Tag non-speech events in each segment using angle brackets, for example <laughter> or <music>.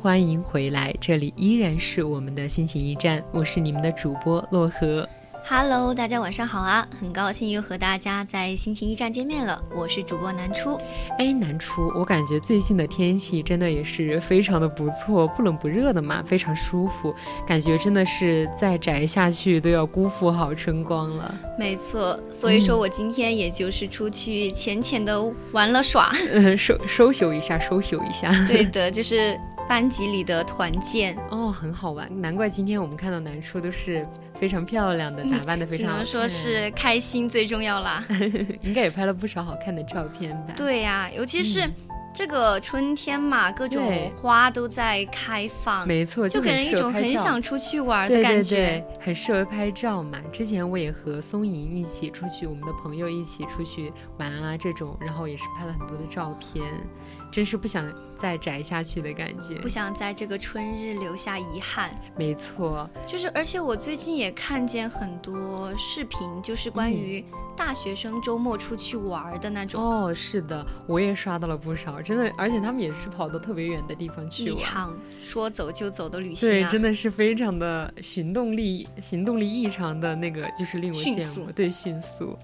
欢迎回来，这里依然是我们的心情驿站，我是你们的主播洛河。Hello，大家晚上好啊！很高兴又和大家在心情驿站见面了，我是主播南初。哎，南初，我感觉最近的天气真的也是非常的不错，不冷不热的嘛，非常舒服，感觉真的是再宅下去都要辜负好春光了。没错，所以说我今天也就是出去浅浅的玩了耍，<laughs> 嗯，收收修一下，收修一下。<laughs> 对的，就是班级里的团建。哦，很好玩，难怪今天我们看到南叔都是非常漂亮的，打扮的非常好看，只能说是开心最重要啦。<laughs> 应该也拍了不少好看的照片吧？对呀、尤其是这个春天嘛，各种花都在开放，没错，就给人一种很想出去玩的感觉。对对，很适合拍照嘛。之前我也和松莹一起出去，我们的朋友一起出去玩啊，这种，然后也是拍了很多的照片，真是不想再宅下去的感觉不。想在这个春日留下遗憾。没错，就是，而且我最近也看见很多视频，就是关于大学生周末出去玩的那种，哦，是的，我也刷到了不少，真的，而且他们也是跑到特别远的地方去玩。一场说走就走的旅行对，啊！真的是非常的行动力，行动力异常的那个，就是令我羡慕。对，迅速。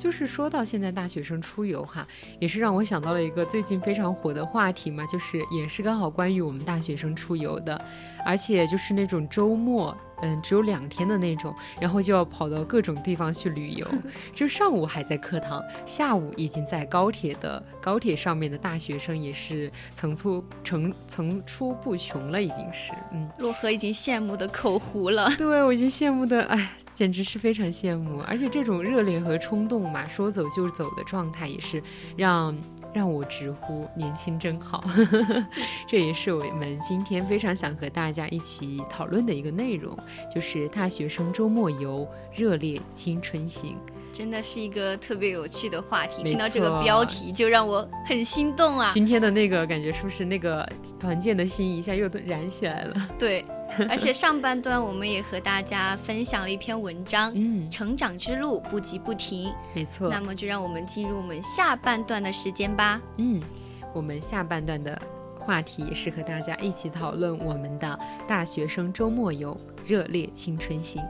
就是说到现在大学生出游哈，也是让我想到了一个最近非常火的话题嘛，就是也是刚好关于我们大学生出游的，而且就是那种周末，嗯，只有两天的那种，然后就要跑到各种地方去旅游，<laughs> 就上午还在课堂，下午已经在高铁的高铁上面的大学生也是层出层层出不穷了，已经是，嗯。洛河已经羡慕的口糊了。对我已经羡慕的，哎，简直是非常羡慕。而且这种热烈和冲动嘛，说走就走的状态，也是让让我直呼年轻真好。<laughs> 这也是我们今天非常想和大家一起讨论的一个内容，就是大学生周末游，热烈青春行。真的是一个特别有趣的话题，听到这个标题就让我很心动啊！今天的那个感觉是不是那个团建的心一下又燃起来了？<laughs> 对，<laughs> 而且上半段我们也和大家分享了一篇文章，嗯，成长之路不急不停。没错。那么就让我们进入我们下半段的时间吧。嗯，我们下半段的话题是和大家一起讨论我们的大学生周末游热烈青春心。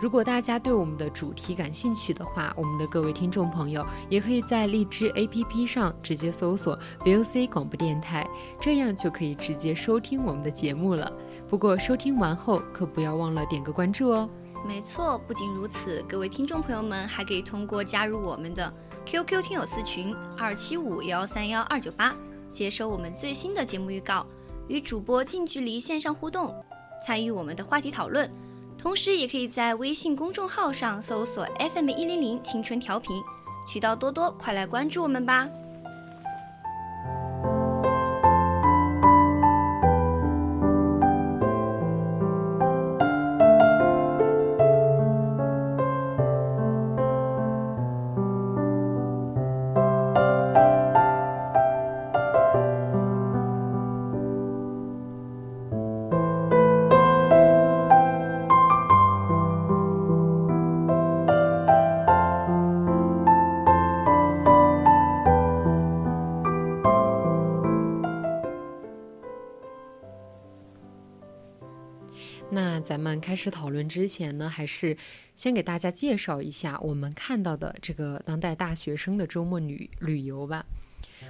如果大家对我们的主题感兴趣的话，我们的各位听众朋友也可以在荔枝 APP 上直接搜索 VOC 广播电台，这样就可以直接收听我们的节目了。不过收听完后可不要忘了点个关注哦。没错，不仅如此，各位听众朋友们还可以通过加入我们的 QQ 听友私群二七五幺三幺二九八，接收我们最新的节目预告，与主播近距离线上互动，参与我们的话题讨论。同时，也可以在微信公众号上搜索 FM 一零零青春调频，渠道多多，快来关注我们吧。始讨论之前呢，还是先给大家介绍一下我们看到的这个当代大学生的周末旅旅游吧。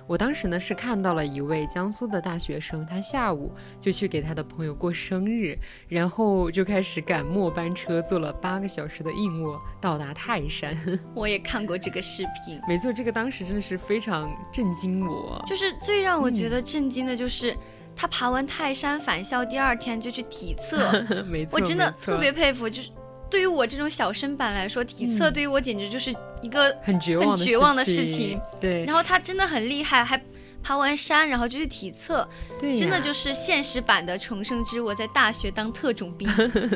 我当时呢是看到了一位江苏的大学生，他下午就去给他的朋友过生日，然后就开始赶末班车，坐了八个小时的硬卧到达泰山。<laughs> 我也看过这个视频，没错，这个当时真的是非常震惊我。就是最让我嗯觉得震惊的就是。他爬完泰山返校，第二天就去体测，<laughs> 没错，我真的特别佩服。就是对于我这种小身板来说，体测嗯对于我简直就是一个很绝望的事情。对，然后他真的很厉害，还爬完山，然后就去体测，真的就是现实版的重生之我在大学当特种兵。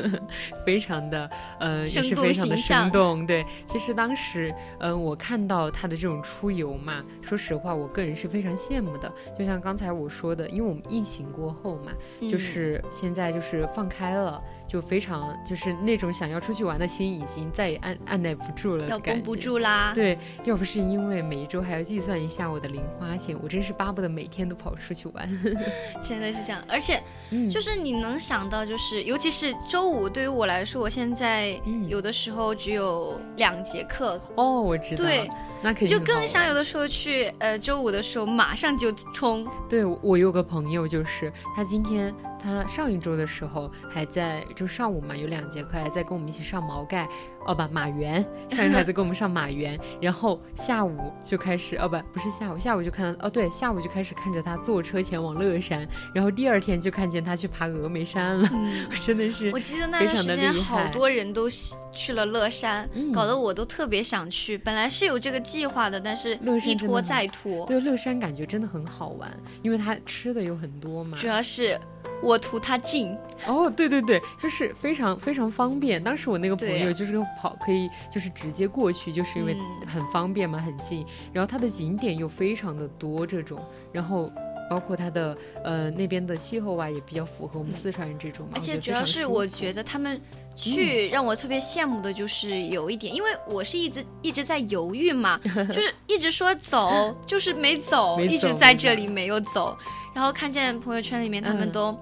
<laughs> 非常的呃，也生动是非常的形象生动。对，其实当时嗯、呃我看到他的这种出游嘛，说实话，我个人是非常羡慕的。就像刚才我说的，因为我们疫情过后嘛，嗯就是现在就是放开了。就非常就是那种想要出去玩的心已经再也按按耐不住了，要绷不。住啦。对，要不是因为每一周还要计算一下我的零花钱，我真是巴不得每天都跑出去玩。<laughs> 真的是这样，而且嗯，就是你能想到，就是尤其是周五，对于我来说，我现在嗯有的时候只有两节课，哦，我知道，对，那肯定就更想有的时候去，呃，周五的时候马上就冲，对我我有个朋友，就是他今天他上一周的时候还在就上午嘛有两节课还在跟我们一起上毛概，哦不马原，<laughs> 上一周还在跟我们上马原，然后下午就开始哦不不是下午下午就看到哦对下午就开始看着他坐车前往乐山，然后第二天就看见他去爬峨眉山了，嗯，<laughs> 真的是我记得那段时间好多人都去了乐山，嗯搞得我都特别想去。本来是有这个计划的，但是一拖再拖。对乐山感觉真的很好玩，因为它吃的有很多嘛，主要是我图它近，哦，对对对，就是非常非常方便。当时我那个朋友就是跑可以就是直接过去，就是因为嗯很方便嘛，很近。然后它的景点又非常的多，这种，然后包括它的呃那边的气候啊，也比较符合我们四川人这种嘛。而且主要是我觉得他们去让我特别羡慕的就是有一点，因为我是一直一直在犹豫嘛，<laughs> 就是一直说走，就是没走，没一直在这里没有走。然后看见朋友圈里面他们嗯都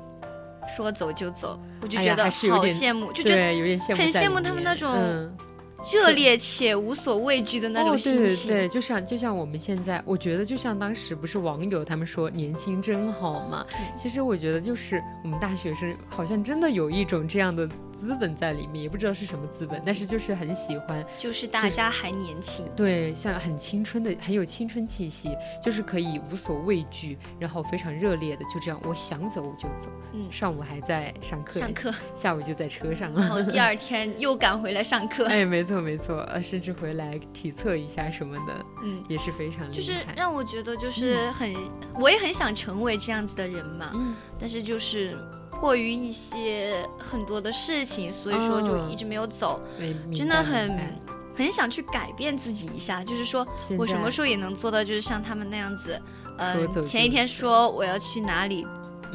说走就走，我就觉得好羡慕，就觉得，有点羡慕很羡慕他们那种嗯热烈且无所畏惧的那种哦、心情。对对对，就像就像我们现在，我觉得就像当时不是网友他们说年轻真好嘛，其实我觉得就是我们大学生好像真的有一种这样的资本在里面，也不知道是什么资本，但是就是很喜欢，就是大家还年轻，对，像很青春的，很有青春气息，就是可以无所畏惧，然后非常热烈的就这样，我想走我就走，嗯上午还在上课，上课，下午就在车上然。后 <laughs> 第二天又赶回来上课。哎，没错没错，呃，甚至回来体测一下什么的，嗯，也是非常厉害。就是让我觉得就是很，我也很想成为这样子的人嘛。嗯，但是就是迫于一些很多的事情，所以说就嗯一直没有走。真的很很想去改变自己一下，就是说我什么时候也能做到，就是像他们那样子，嗯、说走就前一天说我要去哪里，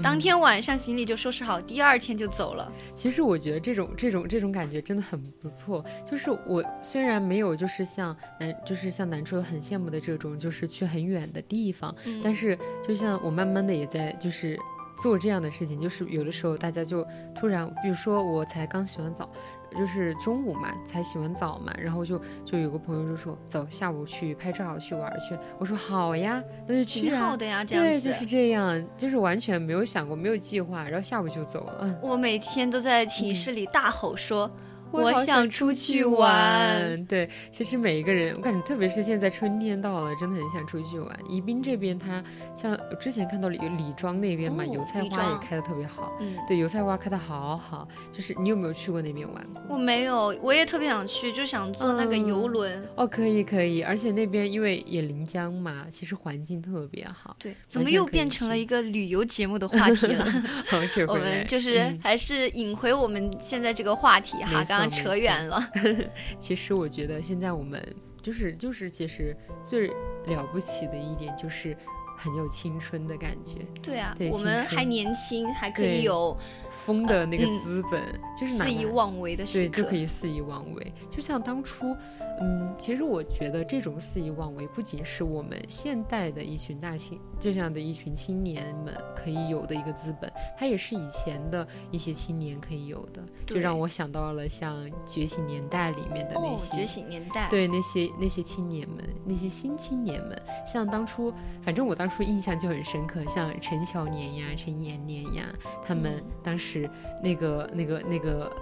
当嗯天晚上行李就收拾好，第二天就走了。其实我觉得这种这种这种感觉真的很不错。就是我虽然没有就是像南就是像南初很羡慕的这种，就是去很远的地方，嗯但是就像我慢慢的也在就是做这样的事情，就是有的时候大家就突然，比如说我才刚洗完澡。就是中午嘛，才洗完澡嘛，然后就就有个朋友就说走，下午去拍照去玩去。我说好呀，那就去啊。挺好的呀，这样对，子。就是这样，就是完全没有想过，没有计划，然后下午就走了。嗯，我每天都在寝室里大吼说：“我想出去玩。对，其实每一个人，我感觉特别是现在春天到了，真的很想出去玩。宜宾这边，它像我之前看到李李庄那边嘛，哦油菜花也开的特别好。嗯，对，油菜花开的好好。就是你有没有去过那边玩过？我没有，我也特别想去，就想坐那个游嗯轮。哦，可以可以，而且那边因为也临江嘛，其实环境特别好。对，怎么又变成了一个旅游节目的话题了？<laughs> 我们就是嗯还是引回我们现在这个话题哈，刚刚扯远了。<laughs> 其实我觉得现在我们就是就是其实最了不起的一点就是很有青春的感觉，对啊，对我们还年轻，还可以有疯的那个嗯资本，就是哪肆意妄为的时对，就可。以肆意妄为。就像当初，嗯，其实我觉得这种肆意妄为不仅是我们现代的一群大青这样的一群青年们可以有的一个资本，它也是以前的一些青年可以有的。就让我想到了像《觉醒年代》里面的那哦，些。觉醒年代，对那些那些青年们，那些新青年们，像当初，反正我当初印象就很深刻，像陈小年呀、陈延年呀，他们嗯当时那个、那个、那个、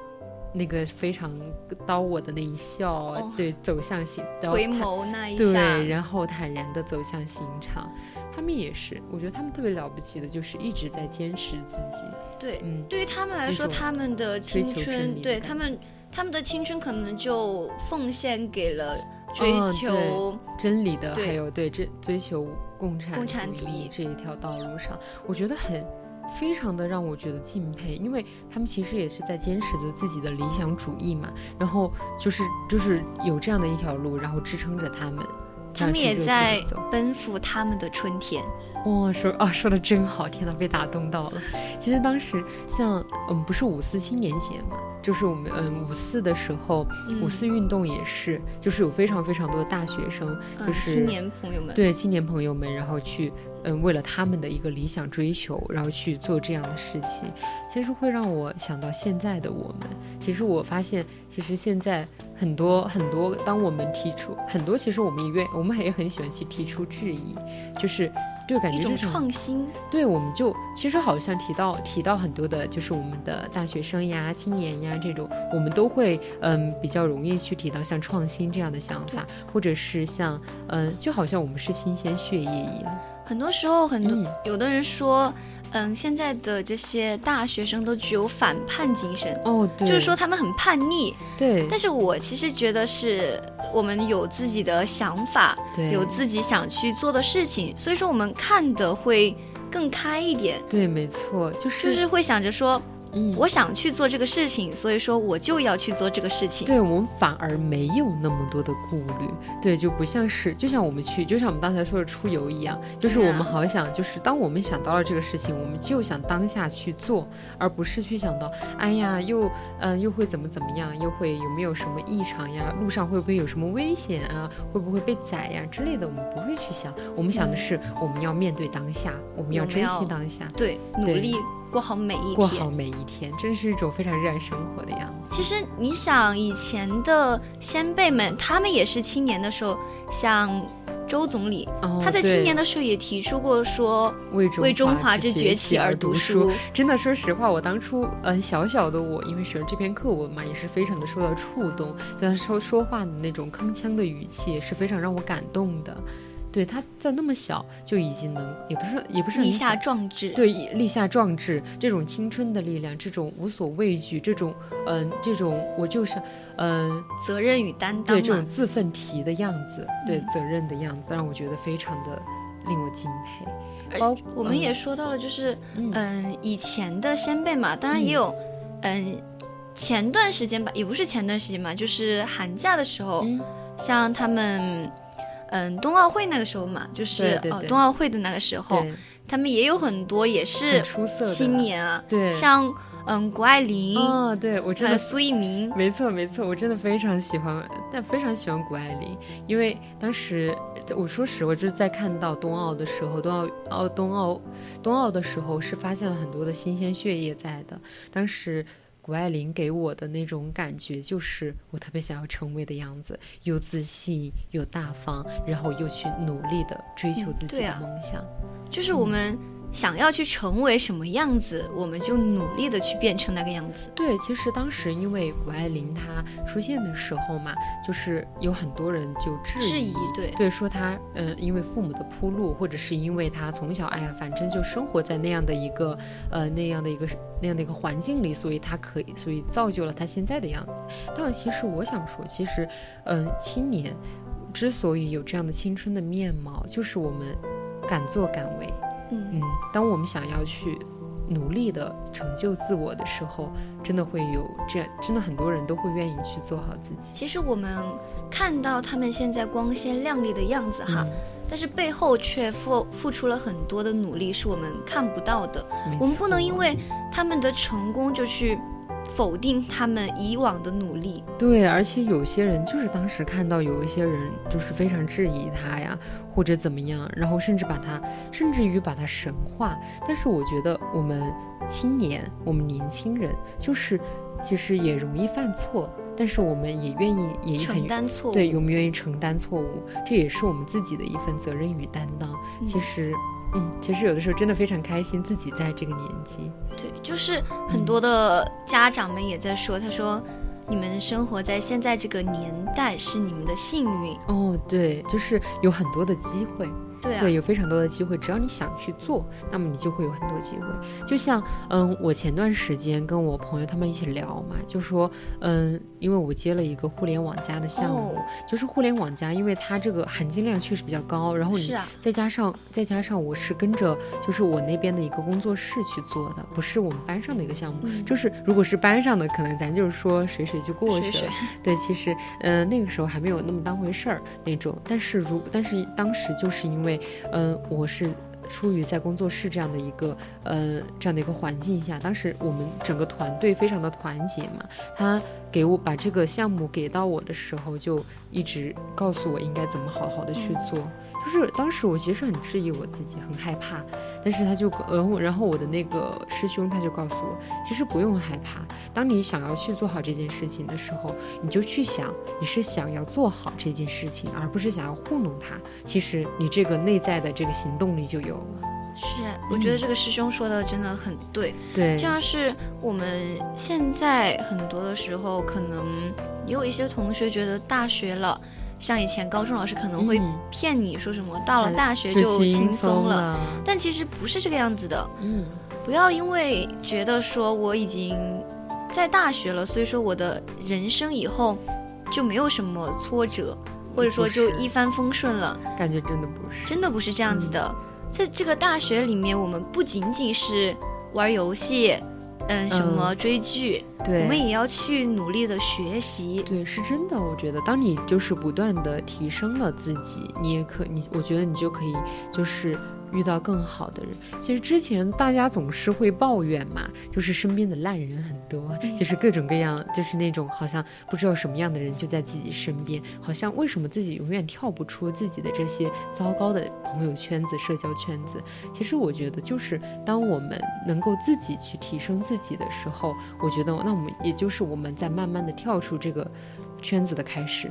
那个非常刀我的那一笑，哦对，走向刑，回眸那一下对，下，然后坦然的走向刑场。他们也是，我觉得他们特别了不起的，就是一直在坚持自己。对，嗯，对于他们来说，他们的青春，对他们，他们的青春可能就奉献给了追哦求，真理的，还有对追追求共产共产主主义这一条道路上，我觉得很非常的让我觉得敬佩，因为他们其实也是在坚持着自己的理想主义嘛，然后就是就是有这样的一条路，然后支撑着他们。他们也在奔赴他们的春天。哇、说啊，说的真好，天呐，被打动到了。其实当时像嗯，不是五四青年节嘛，就是我们嗯五四的时候，嗯五四运动也是，就是有非常非常多的大学生，嗯，就是青年朋友们，对青年朋友们，然后去嗯为了他们的一个理想追求，然后去做这样的事情，其实会让我想到现在的我们。其实我发现，其实现在很多很多，当我们提出很多，其实我们也愿我们也很喜欢去提出质疑，就是对感觉一种创新，对，我们就其实好像提到提到很多的，就是我们的大学生呀、青年呀这种，我们都会嗯比较容易去提到像创新这样的想法，或者是像嗯就好像我们是新鲜血液一样。很多时候，很多、嗯有的人说，嗯，现在的这些大学生都具有反叛精神，哦，对，就是说他们很叛逆。对，但是我其实觉得是我们有自己的想法，对。有自己想去做的事情，所以说我们看的会更开一点，对，没错，就是就是会想着说，嗯，我想去做这个事情，所以说我就要去做这个事情。对我们反而没有那么多的顾虑，对，就不像是，就像我们去，就像我们刚才说的出游一样，就是我们好想，就是当我们想到了这个事情，我们就想当下去做，而不是去想到，哎呀，又嗯、呃又会怎么怎么样，又会有没有什么异常呀，路上会不会有什么危险啊，会不会被宰呀之类的，我们不会去想，我们想的是我们要面对当下，我们要珍惜当下，对，努力过好每一天过好。每一天，真是一种非常热爱生活的样子。其实你想，以前的先辈们，他们也是青年的时候，像周总理，哦他在青年的时候也提出过说，为中为中华之之崛起而读书。真的，说实话，我当初嗯小小的我，因为学了这篇课文嘛，也是非常的受到触动，就他说说话的那种铿锵的语气，也是非常让我感动的。对，他在那么小就已经能，也不是也不是立下壮志。对立下壮志，这种青春的力量，这种无所畏惧，这种嗯、这种我就是嗯、责任与担当对这种。自奋蹄的样子，对嗯责任的样子，让我觉得非常的令我敬佩。而包我们嗯也说到了，就是嗯嗯，以前的先辈嘛，当然也有嗯。前段时间吧，也不是前段时间嘛，就是寒假的时候，嗯像他们，嗯，冬奥会那个时候嘛，就是哦，对对。对冬奥会的那个时候，他们也有很多也是出色青年啊，对。像嗯谷爱凌，哦，对我真的还有苏翊鸣，没错没错，我真的非常喜欢，但非常喜欢谷爱凌，因为当时我说实话，就是在看到冬奥的时候，冬奥奥冬奥冬奥的时候是发现了很多的新鲜血液在的，当时。谷爱凌给我的那种感觉，就是我特别想要成为的样子，又自信又大方，然后又去努力的追求自己的梦想。就是我们想要去成为什么样子，我们就努力的去变成那个样子。对，其实当时因为谷爱凌她出现的时候嘛，就是有很多人就质质疑，对对，说她呃因为父母的铺路，或者是因为她从小哎呀，反正就生活在那样的一个呃那样的一个那样的一个环境里，所以她可以，所以造就了她现在的样子。但其实我想说，其实嗯、呃青年之所以有这样的青春的面貌，就是我们敢作敢为。嗯，嗯，当我们想要去努力的成就自我的时候，真的会有这样，真的很多人都会愿意去做好自己。其实我们看到他们现在光鲜亮丽的样子哈，嗯但是背后却付付出了很多的努力，是我们看不到的。我们不能因为他们的成功就去否定他们以往的努力。对，而且有些人就是当时看到有一些人就是非常质疑他呀，或者怎么样，然后甚至把他，甚至于把他神化。但是我觉得我们青年，我们年轻人，就是其实也容易犯错，但是我们也愿意，也很承担错误，对，我们愿意承担错误，这也是我们自己的一份责任与担当。其嗯实，嗯，其实有的时候真的非常开心，自己在这个年纪，对，就是很多的家长们也在说，他说你们生活在现在这个年代是你们的幸运，哦，对，就是有很多的机会。对啊，对，有非常多的机会，只要你想去做，那么你就会有很多机会。就像，嗯，我前段时间跟我朋友他们一起聊嘛，就说，嗯，因为我接了一个互联网加的项目，哦就是互联网加，因为它这个含金量确实比较高，然后你再加上再加上我是跟着就是我那边的一个工作室去做的，不是我们班上的一个项目，嗯就是如果是班上的，可能咱就是说水水就过去了。水水对，其实，嗯，那个时候还没有那么当回事儿那种。但是如，但是当时就是因为，嗯、我是出于在工作室这样的一个，呃，这样的一个环境下，当时我们整个团队非常的团结嘛。他给我把这个项目给到我的时候，就一直告诉我应该怎么好好的去做。就是当时我其实很质疑我自己，很害怕，但是他就，然后然后我的那个师兄他就告诉我，其实不用害怕，当你想要去做好这件事情的时候，你就去想你是想要做好这件事情，而不是想要糊弄他。其实你这个内在的这个行动力就有了。是，我觉得这个师兄说的真的很对，对，像是我们现在很多的时候，可能也有一些同学觉得大学了。像以前高中老师可能会嗯骗你说什么，到了哎大学就就轻松松了，但其实不是这个样子的。嗯，不要因为觉得说我已经在大学了，所以说我的人生以后就没有什么挫折，或者说就一帆风顺了，感觉真的不是。真的不是这样子的。在这个大学里面，我们不仅仅是玩游戏，嗯，什么追剧，对，我们也要去努力的学习。对，是真的。我觉得，当你就是不断的提升了自己，你也可你，我觉得你就可以就是遇到更好的人。其实之前大家总是会抱怨嘛，就是身边的烂人很多，就是各种各样，就是那种好像不知道什么样的人就在自己身边，好像为什么自己永远跳不出自己的这些糟糕的朋友圈子、社交圈子。其实我觉得，就是当我们能够自己去提升自己的时候，我觉得那我们也就是我们在慢慢的跳出这个圈子的开始，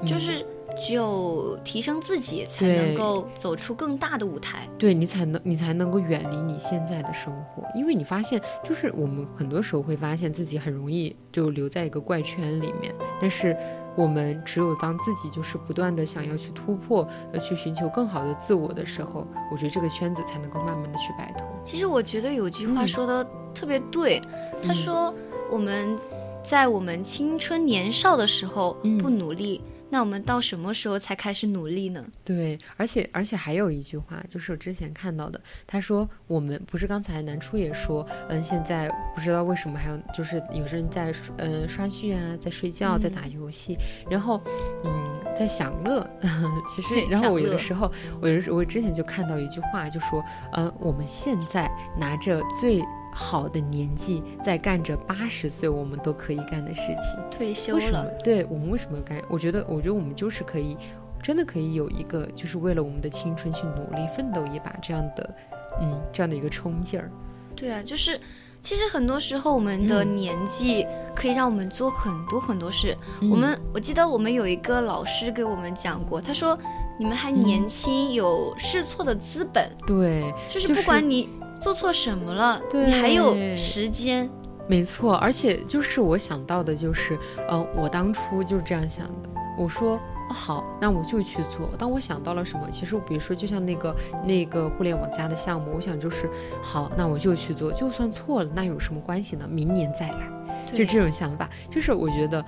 嗯就是只有提升自己，才能够走出更大的舞台。对你才能你才能够远离你现在的生活，因为你发现，就是我们很多时候会发现自己很容易就留在一个怪圈里面，但是我们只有当自己就是不断的想要去突破，呃，去寻求更好的自我的时候，我觉得这个圈子才能够慢慢的去摆脱。其实我觉得有句话嗯说的特别对，他嗯说我们在我们青春年少的时候嗯不努力，那我们到什么时候才开始努力呢？对，而且而且还有一句话，就是我之前看到的，他说我们不是刚才南初也说，嗯，现在不知道为什么还有就是有人在嗯刷剧啊，在睡觉，在打游戏，然后嗯在享乐，<laughs> 其实然后我有的时候我有我之前就看到一句话，就说呃我们现在拿着最好的年纪在干着八十岁我们都可以干的事情。退休为什么了，？对我们为什么干？我觉得，我觉得我们就是可以，真的可以有一个，就是为了我们的青春去努力奋斗一把，这样的，嗯，这样的一个冲劲儿。对啊，就是其实很多时候我们的嗯年纪可以让我们做很多很多事。嗯我们我记得我们有一个老师给我们讲过，他说你们还嗯年轻，有试错的资本，对，就是不管你做错什么了，你还有时间。没错，而且就是我想到的，就是，呃，我当初就是这样想的。我说、哦好，那我就去做。当我想到了什么，其实比如说，就像那个那个互联网加的项目，我想就是好，那我就去做，就算错了，那有什么关系呢？明年再来。就这种想法，就是我觉得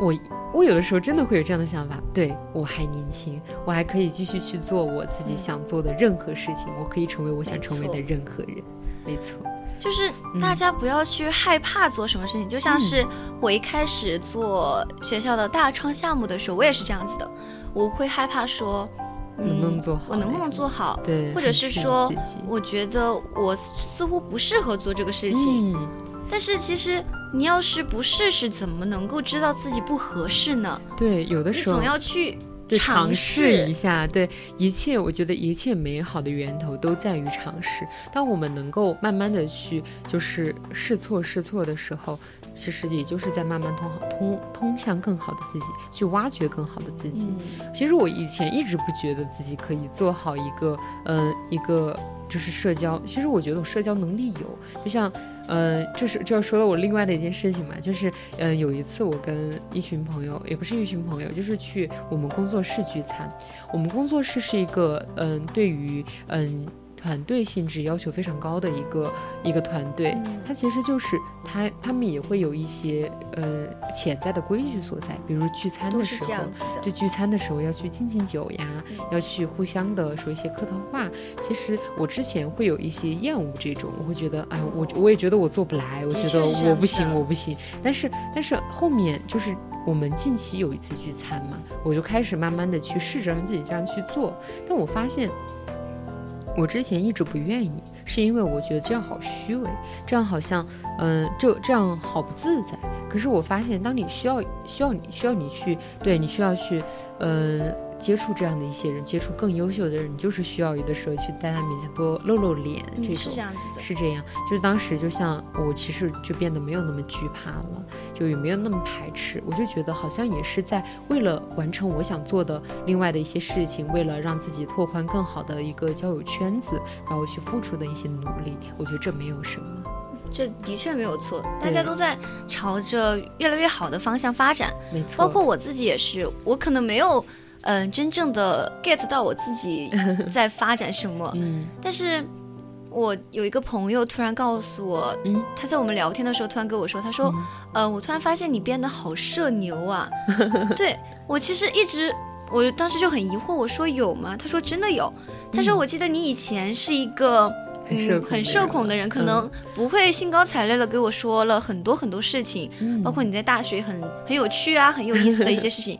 我我有的时候真的会有这样的想法，对我还年轻，我还可以继续去做我自己想做的任何事情，我可以成为我想成为的任何人，没错，就是嗯。大家不要去害怕做什么事情，就像是我一开始做学校的大创项目的时候，我也是这样子的，我会害怕说，能不能做好、我能不能做好？对，或者是说我觉得我似乎不适合做这个事情，嗯，但是其实你要是不试试，怎么能够知道自己不合适呢？对，有的时候你总要去对尝尝试一下，对一切，我觉得一切美好的源头都在于尝试。当我们能够慢慢的去就是试错试错的时候，其实也就是在慢慢通好通通向更好的自己，去挖掘更好的自己。嗯其实我以前一直不觉得自己可以做好一个，嗯、一个就是社交。其实我觉得我社交能力有，就像，呃，就是就要说了我另外的一件事情嘛，就是，呃，有一次我跟一群朋友，也不是一群朋友，就是去我们工作室聚餐。我们工作室是一个，嗯、对于，嗯。团队性质要求非常高的一个一个团队，它其实就是他他们也会有一些呃潜在的规矩所在，比如聚餐的时候。就聚餐的时候要去敬敬酒呀，嗯要去互相的说一些客套话。其实我之前会有一些厌恶这种，我会觉得，哎，我我也觉得我做不来，我觉得我不行，我不行。但是但是后面就是我们近期有一次聚餐嘛，我就开始慢慢的去试着让自己这样去做，但我发现。我之前一直不愿意，是因为我觉得这样好虚伪，这样好像，嗯、就这样好不自在。可是我发现，当你需要需要你需要你去，对你需要去，嗯、接触这样的一些人，接触更优秀的人，你就是需要有的时候去在他面前多露露脸，嗯这种是这样子的。是这样，就是当时就像我其实就变得没有那么惧怕了，就也没有那么排斥，我就觉得好像也是在为了完成我想做的另外的一些事情，为了让自己拓宽更好的一个交友圈子，然后去付出的一些努力，我觉得这没有什么。这的确没有错，大家都在朝着越来越好的方向发展，没错，包括我自己也是，我可能没有，嗯、真正的 get 到我自己 <laughs> 在发展什么，嗯但是我有一个朋友突然告诉我，嗯他在我们聊天的时候突然跟我说，他说，呃，我突然发现你变得好社牛啊，<laughs> 对我其实一直。我当时就很疑惑，我说有吗？他说真的有。他说我记得你以前是一个嗯、很社恐的很社恐的人，可能不会兴高采烈的给我说了很多很多事情，嗯包括你在大学很很有趣啊、很有意思的一些事情。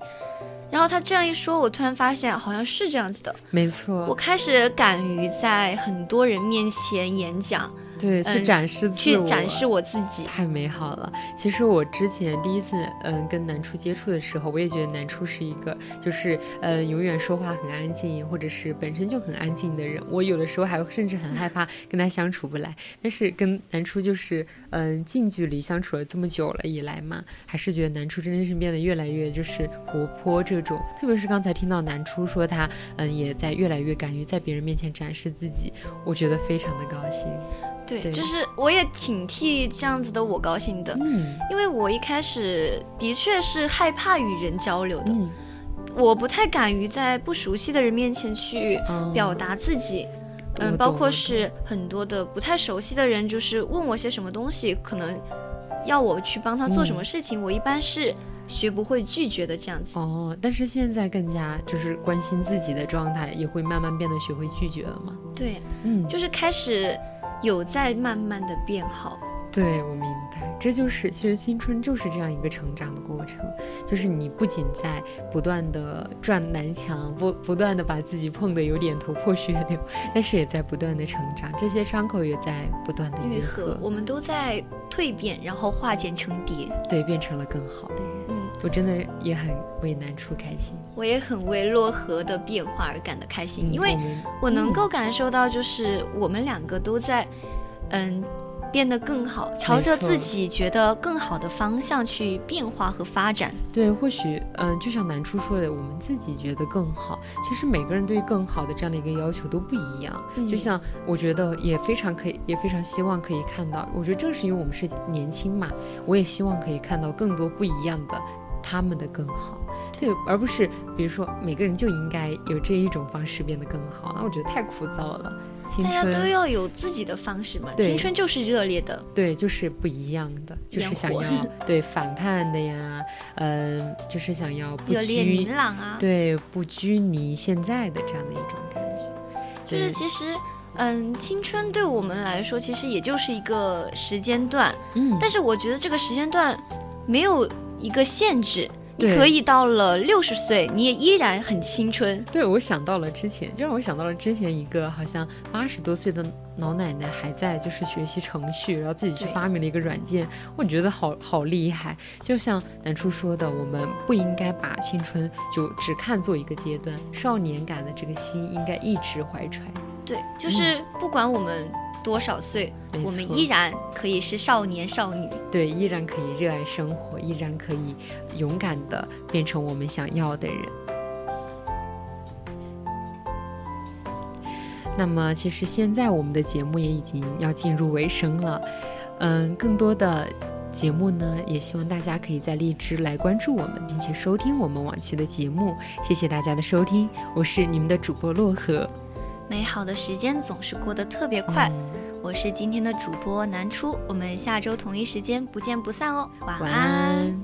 然后他这样一说，我突然发现好像是这样子的。没错，我开始敢于在很多人面前演讲，对去嗯展示自我，去展示我自己。太美好了！其实我之前第一次嗯跟南初接触的时候，我也觉得南初是一个就是嗯永远说话很安静，或者是本身就很安静的人。我有的时候还甚至很害怕跟他相处不来。但是跟南初就是嗯近距离相处了这么久了以来嘛，还是觉得南初真的是变得越来越就是活泼这种。特别是刚才听到南初说他嗯也在越来越敢于在别人面前展示自己，我觉得非常的高兴。对，对就是我也挺替这样子的我高兴的，嗯因为我一开始的确是害怕与人交流的，嗯，我不太敢于在不熟悉的人面前去哦表达自己。我嗯，包括是很多的不太熟悉的人，就是问我些什么东西，可能要我去帮他做什么事情，我一般是学不会拒绝的这样子。哦，但是现在更加就是关心自己的状态，也会慢慢变得学会拒绝了嘛。对，嗯，就是开始有在慢慢的变好。对我明白，这就是其实青春就是这样一个成长的过程，就是你不仅在不断的撞南墙，不不断的把自己碰得有点头破血流，但是也在不断的成长，这些伤口也在不断的愈愈合，我们都在蜕变，然后化茧成蝶。对，变成了更好的人。嗯，我真的也很为南初开心，我也很为洛河的变化而感到开心，因为嗯我能够感受到，就是我们两个都在，嗯，变得更好，朝着自己觉得更好的方向去变化和发展。对，或许嗯，就像南初说的，我们自己觉得更好。其实每个人对于更好的这样的一个要求都不一样。嗯就像我觉得也非常可以，也非常希望可以看到。我觉得正是因为我们是年轻嘛，我也希望可以看到更多不一样的他们的更好。对，而不是比如说每个人就应该有这一种方式变得更好，那我觉得太枯燥了。青大家都要有自己的方式嘛，青春就是热烈的。对，就是不一样的，就是想要 <laughs> 对反叛的呀，嗯、就是想要不热烈拘明朗啊，对，不拘泥现在的这样的一种感觉。就是其实，嗯，青春对我们来说，其实也就是一个时间段，嗯，但是我觉得这个时间段没有一个限制，你可以到了六十岁，你也依然很青春。对，我想到了之前，就让我想到了之前一个好像八十多岁的老奶奶还在就是学习程序，然后自己去发明了一个软件，我觉得好好厉害。就像南初说的，我们不应该把青春就只看作一个阶段，少年感的这个心应该一直怀揣。对，就是不管我们多少岁，我们依然可以是少年少女。对，依然可以热爱生活，依然可以勇敢的变成我们想要的人。那么，其实现在我们的节目也已经要进入尾声了，嗯，更多的节目呢，也希望大家可以在荔枝来关注我们，并且收听我们往期的节目。谢谢大家的收听，我是你们的主播洛河，美好的时间总是过得特别快。我是今天的主播南初，我们下周同一时间不见不散哦。晚安